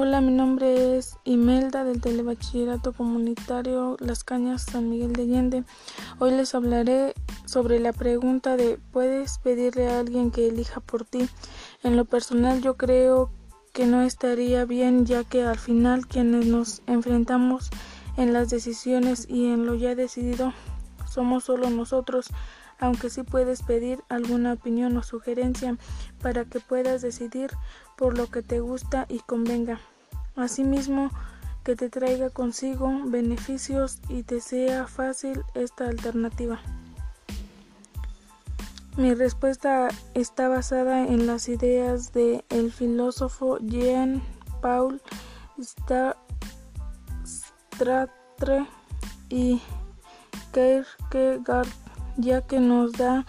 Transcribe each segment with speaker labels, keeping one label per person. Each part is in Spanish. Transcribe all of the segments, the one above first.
Speaker 1: Hola, mi nombre es Imelda del Telebachillerato Comunitario Las Cañas San Miguel de Allende. Hoy les hablaré sobre la pregunta de ¿puedes pedirle a alguien que elija por ti? En lo personal yo creo que no estaría bien ya que al final quienes nos enfrentamos en las decisiones y en lo ya decidido somos solo nosotros aunque sí puedes pedir alguna opinión o sugerencia para que puedas decidir por lo que te gusta y convenga. Asimismo, que te traiga consigo beneficios y te sea fácil esta alternativa. Mi respuesta está basada en las ideas de el filósofo Jean Paul Sartre y Kierkegaard ya que nos da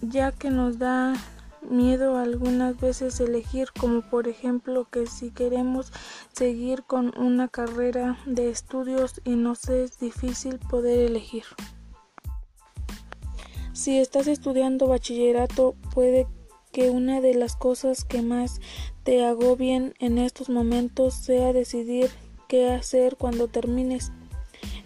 Speaker 1: ya que nos da miedo algunas veces elegir como por ejemplo que si queremos seguir con una carrera de estudios y nos es difícil poder elegir. Si estás estudiando bachillerato puede que una de las cosas que más te agobien en estos momentos sea decidir qué hacer cuando termines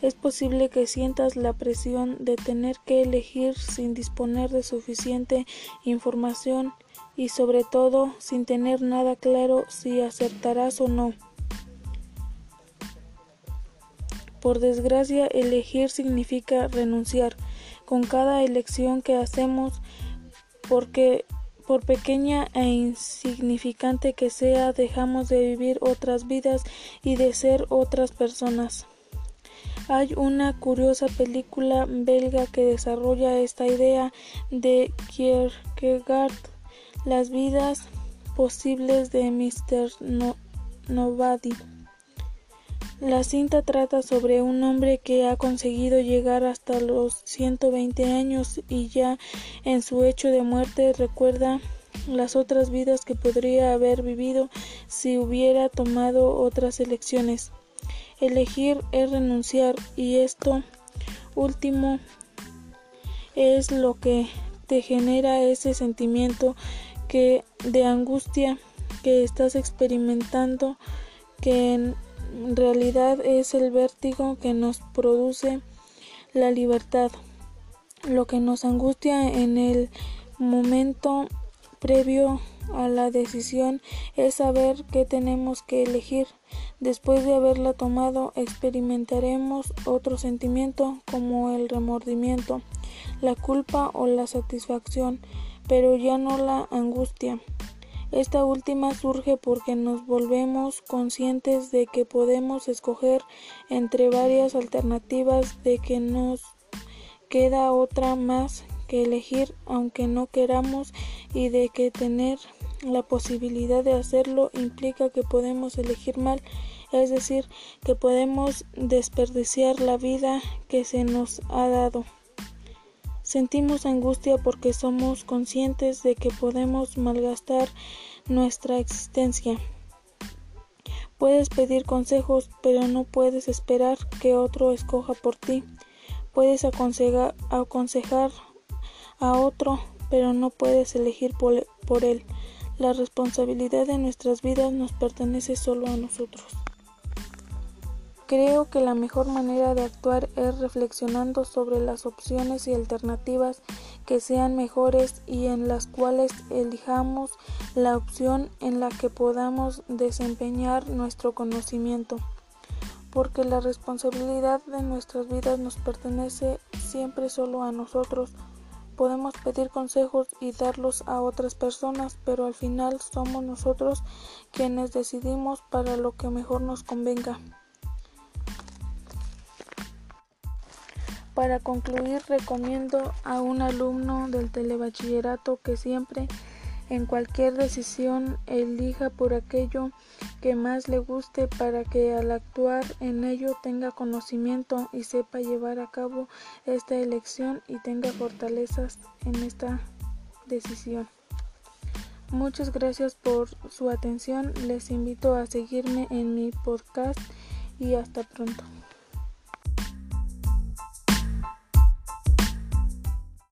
Speaker 1: es posible que sientas la presión de tener que elegir sin disponer de suficiente información y sobre todo sin tener nada claro si acertarás o no. Por desgracia, elegir significa renunciar. Con cada elección que hacemos, porque por pequeña e insignificante que sea, dejamos de vivir otras vidas y de ser otras personas. Hay una curiosa película belga que desarrolla esta idea de Kierkegaard, Las vidas posibles de Mr. Nobody. La cinta trata sobre un hombre que ha conseguido llegar hasta los 120 años y ya en su hecho de muerte recuerda las otras vidas que podría haber vivido si hubiera tomado otras elecciones. Elegir es renunciar y esto último es lo que te genera ese sentimiento que de angustia que estás experimentando que en realidad es el vértigo que nos produce la libertad. Lo que nos angustia en el momento previo a la decisión es saber qué tenemos que elegir. Después de haberla tomado, experimentaremos otro sentimiento como el remordimiento, la culpa o la satisfacción, pero ya no la angustia. Esta última surge porque nos volvemos conscientes de que podemos escoger entre varias alternativas, de que nos queda otra más que elegir aunque no queramos y de que tener la posibilidad de hacerlo implica que podemos elegir mal, es decir, que podemos desperdiciar la vida que se nos ha dado. Sentimos angustia porque somos conscientes de que podemos malgastar nuestra existencia. Puedes pedir consejos, pero no puedes esperar que otro escoja por ti. Puedes aconsejar, a otro, pero no puedes elegir por, él. La responsabilidad de nuestras vidas nos pertenece solo a nosotros. Creo que la mejor manera de actuar es reflexionando sobre las opciones y alternativas que sean mejores y en las cuales elijamos la opción en la que podamos desempeñar nuestro conocimiento, porque la responsabilidad de nuestras vidas nos pertenece siempre solo a nosotros. Podemos pedir consejos y darlos a otras personas, pero al final somos nosotros quienes decidimos para lo que mejor nos convenga. Para concluir, recomiendo a un alumno del telebachillerato que siempre en cualquier decisión elija por aquello que más le guste para que al actuar en ello tenga conocimiento y sepa llevar a cabo esta elección y tenga fortalezas en esta decisión. Muchas gracias por su atención. Les invito a seguirme en mi podcast y hasta pronto.